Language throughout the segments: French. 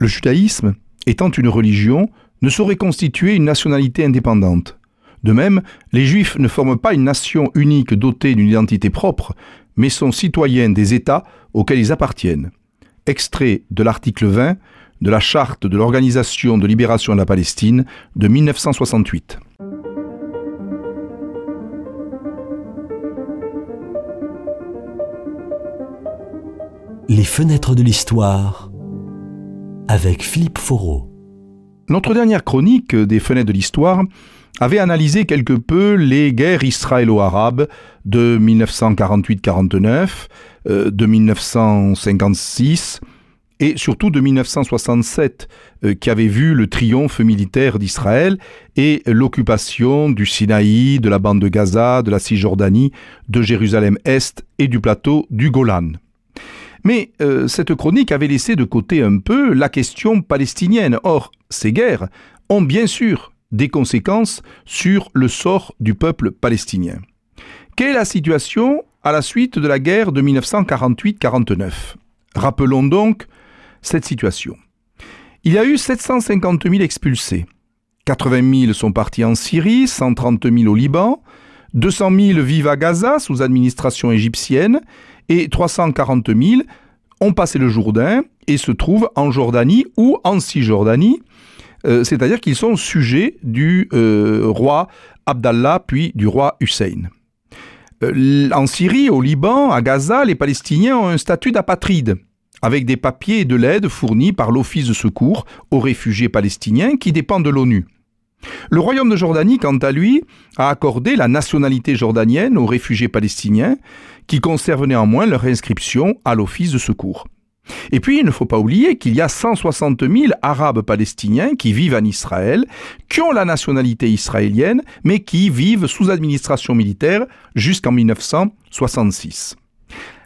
Le judaïsme, étant une religion, ne saurait constituer une nationalité indépendante. De même, les Juifs ne forment pas une nation unique dotée d'une identité propre, mais sont citoyens des États auxquels ils appartiennent. Extrait de l'article 20 de la Charte de l'Organisation de libération de la Palestine de 1968. Les fenêtres de l'histoire avec Philippe Foreau. Notre dernière chronique des fenêtres de l'histoire avait analysé quelque peu les guerres israélo-arabes de 1948-49, euh, de 1956 et surtout de 1967, euh, qui avait vu le triomphe militaire d'Israël et l'occupation du Sinaï, de la bande de Gaza, de la Cisjordanie, de Jérusalem-Est et du plateau du Golan. Mais euh, cette chronique avait laissé de côté un peu la question palestinienne. Or, ces guerres ont bien sûr des conséquences sur le sort du peuple palestinien. Quelle est la situation à la suite de la guerre de 1948-49 Rappelons donc cette situation. Il y a eu 750 000 expulsés. 80 000 sont partis en Syrie, 130 000 au Liban, 200 000 vivent à Gaza sous administration égyptienne et 340 000 ont passé le Jourdain et se trouvent en Jordanie ou en Cisjordanie, euh, c'est-à-dire qu'ils sont sujets du euh, roi Abdallah puis du roi Hussein. Euh, en Syrie, au Liban, à Gaza, les Palestiniens ont un statut d'apatride, avec des papiers et de l'aide fournis par l'Office de secours aux réfugiés palestiniens qui dépend de l'ONU. Le royaume de Jordanie, quant à lui, a accordé la nationalité jordanienne aux réfugiés palestiniens qui conservent néanmoins leur inscription à l'office de secours. Et puis, il ne faut pas oublier qu'il y a 160 000 Arabes palestiniens qui vivent en Israël, qui ont la nationalité israélienne, mais qui vivent sous administration militaire jusqu'en 1966.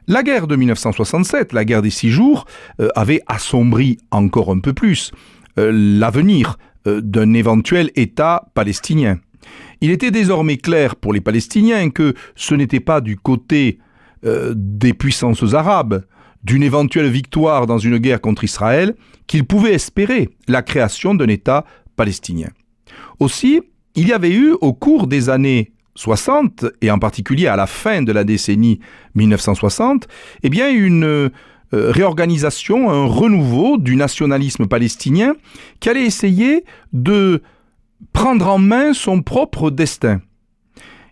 La guerre de 1967, la guerre des six jours, euh, avait assombri encore un peu plus euh, l'avenir d'un éventuel État palestinien. Il était désormais clair pour les Palestiniens que ce n'était pas du côté euh, des puissances arabes, d'une éventuelle victoire dans une guerre contre Israël, qu'ils pouvaient espérer la création d'un État palestinien. Aussi, il y avait eu au cours des années 60, et en particulier à la fin de la décennie 1960, eh bien une euh, réorganisation, un renouveau du nationalisme palestinien qui allait essayer de prendre en main son propre destin.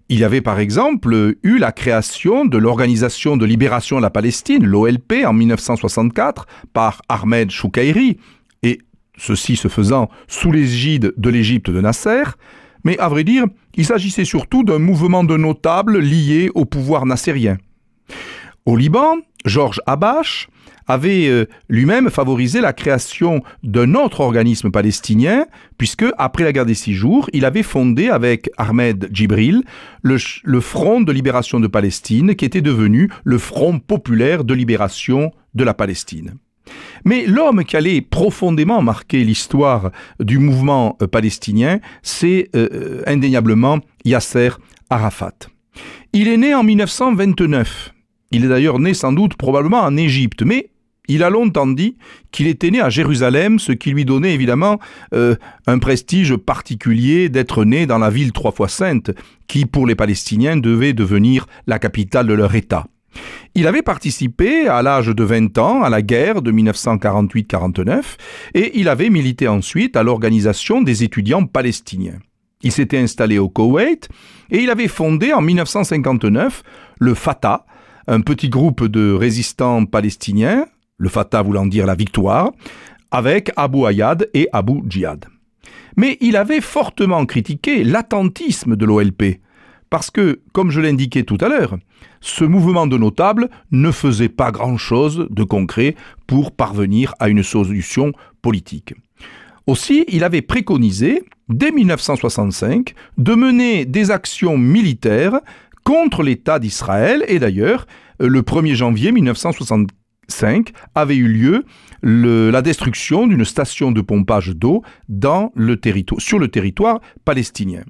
Il y avait par exemple eu la création de l'Organisation de libération de la Palestine, l'OLP, en 1964 par Ahmed Choukairi, et ceci se faisant sous l'égide de l'Égypte de Nasser, mais à vrai dire, il s'agissait surtout d'un mouvement de notables liés au pouvoir nassérien. Au Liban, Georges Abache avait euh, lui-même favorisé la création d'un autre organisme palestinien, puisque, après la guerre des six jours, il avait fondé avec Ahmed Djibril le, Front de libération de Palestine, qui était devenu le Front populaire de libération de la Palestine. Mais l'homme qui allait profondément marquer l'histoire du mouvement euh, palestinien, c'est euh, indéniablement Yasser Arafat. Il est né en 1929 il est d'ailleurs né sans doute probablement en Égypte, mais il a longtemps dit qu'il était né à Jérusalem, ce qui lui donnait évidemment euh, un prestige particulier d'être né dans la ville trois fois sainte, qui pour les Palestiniens devait devenir la capitale de leur État. Il avait participé à l'âge de 20 ans à la guerre de 1948-49 et il avait milité ensuite à l'organisation des étudiants palestiniens. Il s'était installé au Koweït et il avait fondé en 1959 le Fatah, un petit groupe de résistants palestiniens, le Fatah voulant dire la victoire, avec Abu Ayad et Abu Djihad. Mais il avait fortement critiqué l'attentisme de l'OLP, parce que, comme je l'indiquais tout à l'heure, ce mouvement de notables ne faisait pas grand-chose de concret pour parvenir à une solution politique. Aussi, il avait préconisé, dès 1965, de mener des actions militaires contre l'État d'Israël. Et d'ailleurs, euh, le 1er janvier 1965 avait eu lieu la destruction d'une station de pompage d'eau sur le territoire palestinien.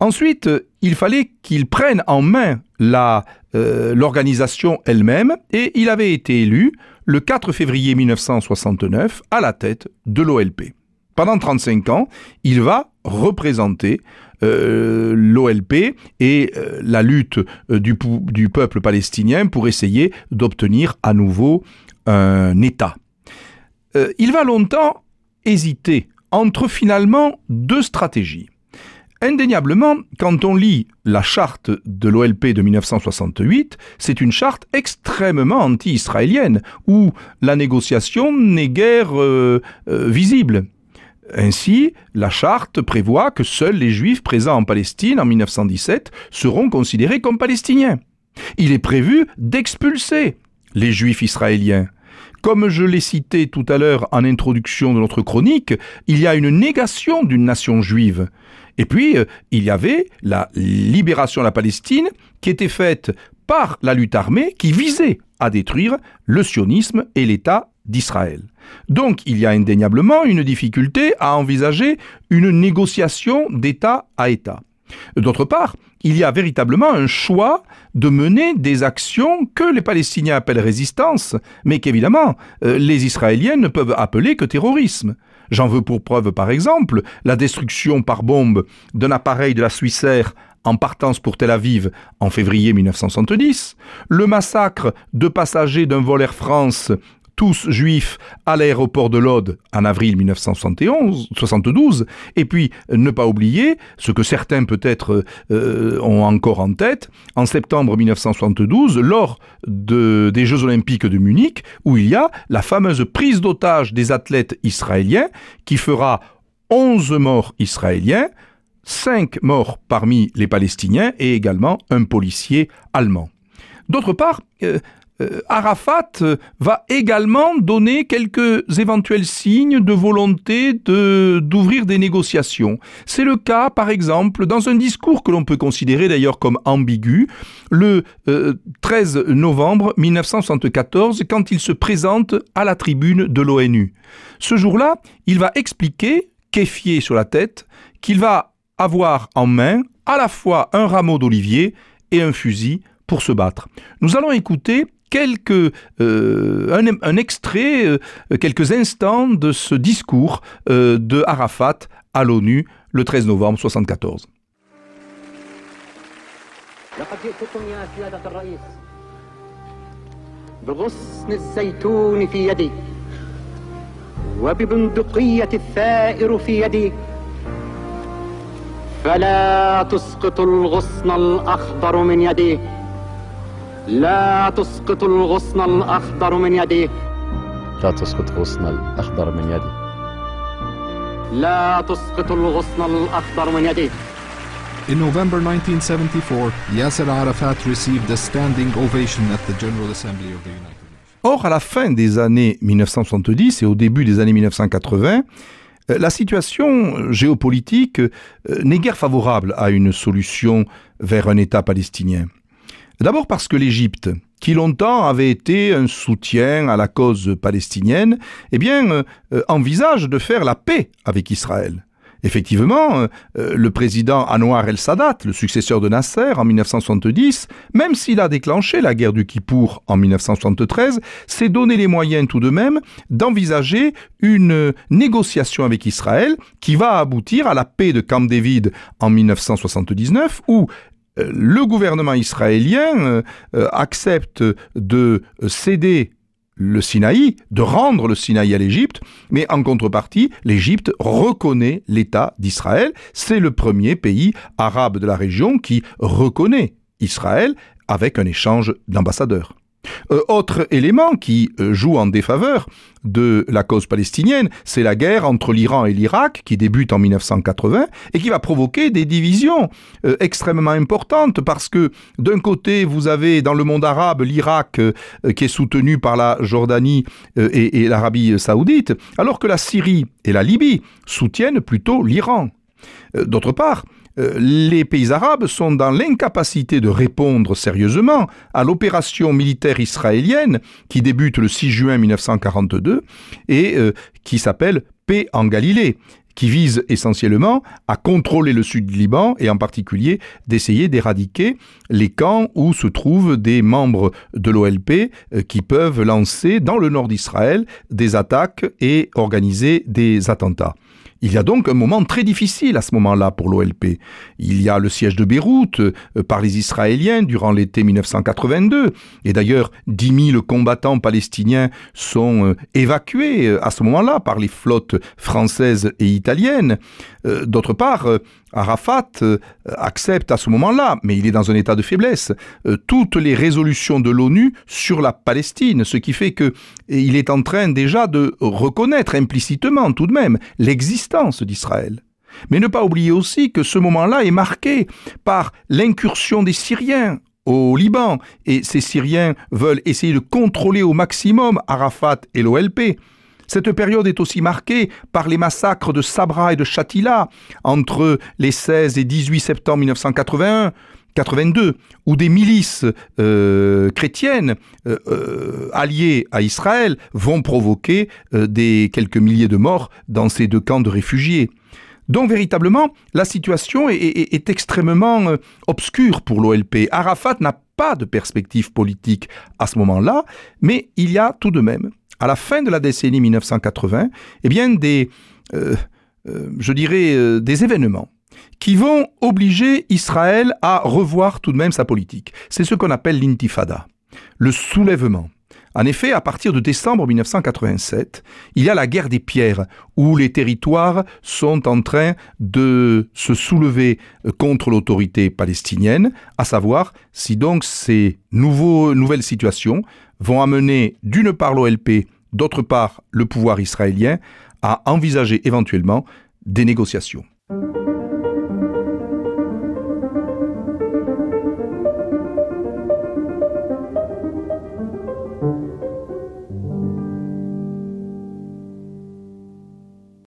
Ensuite, il fallait qu'il prenne en main euh, l'organisation elle-même et il avait été élu le 4 février 1969 à la tête de l'OLP. Pendant 35 ans, il va représenter euh, l'OLP et euh, la lutte euh, du, du, peuple palestinien pour essayer d'obtenir à nouveau un État. il va longtemps hésiter entre finalement deux stratégies. Indéniablement, quand on lit la charte de l'OLP de 1968, c'est une charte extrêmement anti-israélienne, où la négociation n'est guère visible. Ainsi, la charte prévoit que seuls les juifs présents en Palestine en 1917 seront considérés comme palestiniens. Il est prévu d'expulser les juifs israéliens. Comme je l'ai cité tout à l'heure en introduction de notre chronique, il y a une négation d'une nation juive. Et puis, euh, il y avait la libération de la Palestine qui était faite par la lutte armée qui visait à détruire le sionisme et l'État d'Israël. Donc il y a indéniablement une difficulté à envisager une négociation d'État à État. D'autre part, il y a véritablement un choix de mener des actions que les Palestiniens appellent résistance, mais qu'évidemment euh, les Israéliens ne peuvent appeler que terrorisme. J'en veux pour preuve par exemple la destruction par bombe d'un appareil de la Suissaire en partance pour Tel Aviv en février 1970, le massacre de passagers d'un vol Air France tous juifs à l'aéroport de Lod en avril 1972, et puis ne pas oublier ce que certains peut-être euh, ont encore en tête, en septembre 1972, lors de, des Jeux olympiques de Munich, où il y a la fameuse prise d'otage des athlètes israéliens qui fera 11 morts israéliens, 5 morts parmi les Palestiniens et également un policier allemand. D'autre part, euh, euh, Arafat euh, va également donner quelques éventuels signes de volonté de, d'ouvrir des négociations. C'est le cas, par exemple, dans un discours que l'on peut considérer d'ailleurs comme ambigu, le 13 euh, novembre 1974, quand il se présente à la tribune de l'ONU. Ce jour-là, il va expliquer, kéfier sur la tête, qu'il va avoir en main à la fois un rameau d'olivier et un fusil pour se battre. Nous allons écouter quelques, euh, un, un, extrait, euh, quelques instants de ce discours euh, de Arafat à l'ONU le 13 novembre 1974. بغصن الزيتون في يدي وببندقية الثائر في يدي فلا تسقط الغصن الأخضر من يدي لا تسقط الغصن الأخضر من يدي لا تسقط الغصن الأخضر من يدي لا تسقط الغصن الأخضر من يدي In November 1974, Yasser Arafat received a standing ovation at the General Assembly of the United Nations. Or, à la fin des années 1970 et au début des années 1980, euh, la situation géopolitique euh, n'est guère favorable à une solution vers un État palestinien. D'abord parce que l'Égypte, qui longtemps avait été un soutien à la cause palestinienne, eh bien, euh, euh, envisage de faire la paix avec Israël. Effectivement, euh, le président Anwar el-Sadat, le successeur de Nasser en 1970, même s'il a déclenché la guerre du Kippour en 1973, s'est donné les moyens tout de même d'envisager une négociation avec Israël qui va aboutir à la paix de Camp David en 1979 où le gouvernement israélien euh, accepte de céder le Sinaï, de rendre le Sinaï à l'Égypte, mais en contrepartie, l'Égypte reconnaît l'État d'Israël. C'est le premier pays arabe de la région qui reconnaît Israël avec un échange d'ambassadeurs. Euh, autre élément qui euh, joue en défaveur de la cause palestinienne, c'est la guerre entre l'Iran et l'Irak qui débute en 1980 et qui va provoquer des divisions euh, extrêmement importantes parce que d'un côté vous avez dans le monde arabe l'Irak qui est soutenu par la Jordanie et, et l'Arabie saoudite alors que la Syrie et la Libye soutiennent plutôt l'Iran. D'autre part, euh, les pays arabes sont dans l'incapacité de répondre sérieusement à l'opération militaire israélienne qui débute le 6 juin 1942 et euh, qui s'appelle Paix en Galilée qui vise essentiellement à contrôler le sud du Liban et en particulier d'essayer d'éradiquer les camps où se trouvent des membres de l'OLP euh, qui peuvent lancer dans le nord d'Israël des attaques et organiser des attentats. Il y a donc un moment très difficile à ce moment-là pour l'OLP. Il y a le siège de Beyrouth euh, par les Israéliens durant l'été 1982. Et d'ailleurs, 10 000 combattants palestiniens sont euh, évacués euh, à ce moment-là par les flottes françaises et italiennes. D'autre part, Arafat accepte à ce moment-là, mais il est dans un état de faiblesse, toutes les résolutions de l'ONU sur la Palestine, ce qui fait que il est en train déjà de reconnaître implicitement tout de même l'existence d'Israël. Mais ne pas oublier aussi que ce moment-là est marqué par l'incursion des Syriens au Liban, et ces Syriens veulent essayer de contrôler au maximum Arafat et l'OLP. Cette période est aussi marquée par les massacres de Sabra et de Shatila entre les 16 et 18 septembre 1981, 82, où des milices euh, chrétiennes euh, euh, alliées à Israël vont provoquer des quelques milliers de morts dans ces deux camps de réfugiés. Donc véritablement, la situation est, est extrêmement obscure pour l'OLP. Arafat n'a pas de perspective politique à ce moment-là, mais il y a tout de même, à la fin de la décennie 1980, eh bien des, je dirais, des événements qui vont obliger Israël à revoir tout de même sa politique. C'est ce qu'on appelle l'intifada, le soulèvement. En effet, à partir de décembre 1987, il y a la guerre des pierres, où les territoires sont en train de se soulever contre l'autorité palestinienne, à savoir si donc ces nouveaux, nouvelles situations vont amener d'une part l'OLP, d'autre part le pouvoir israélien, à envisager éventuellement des négociations.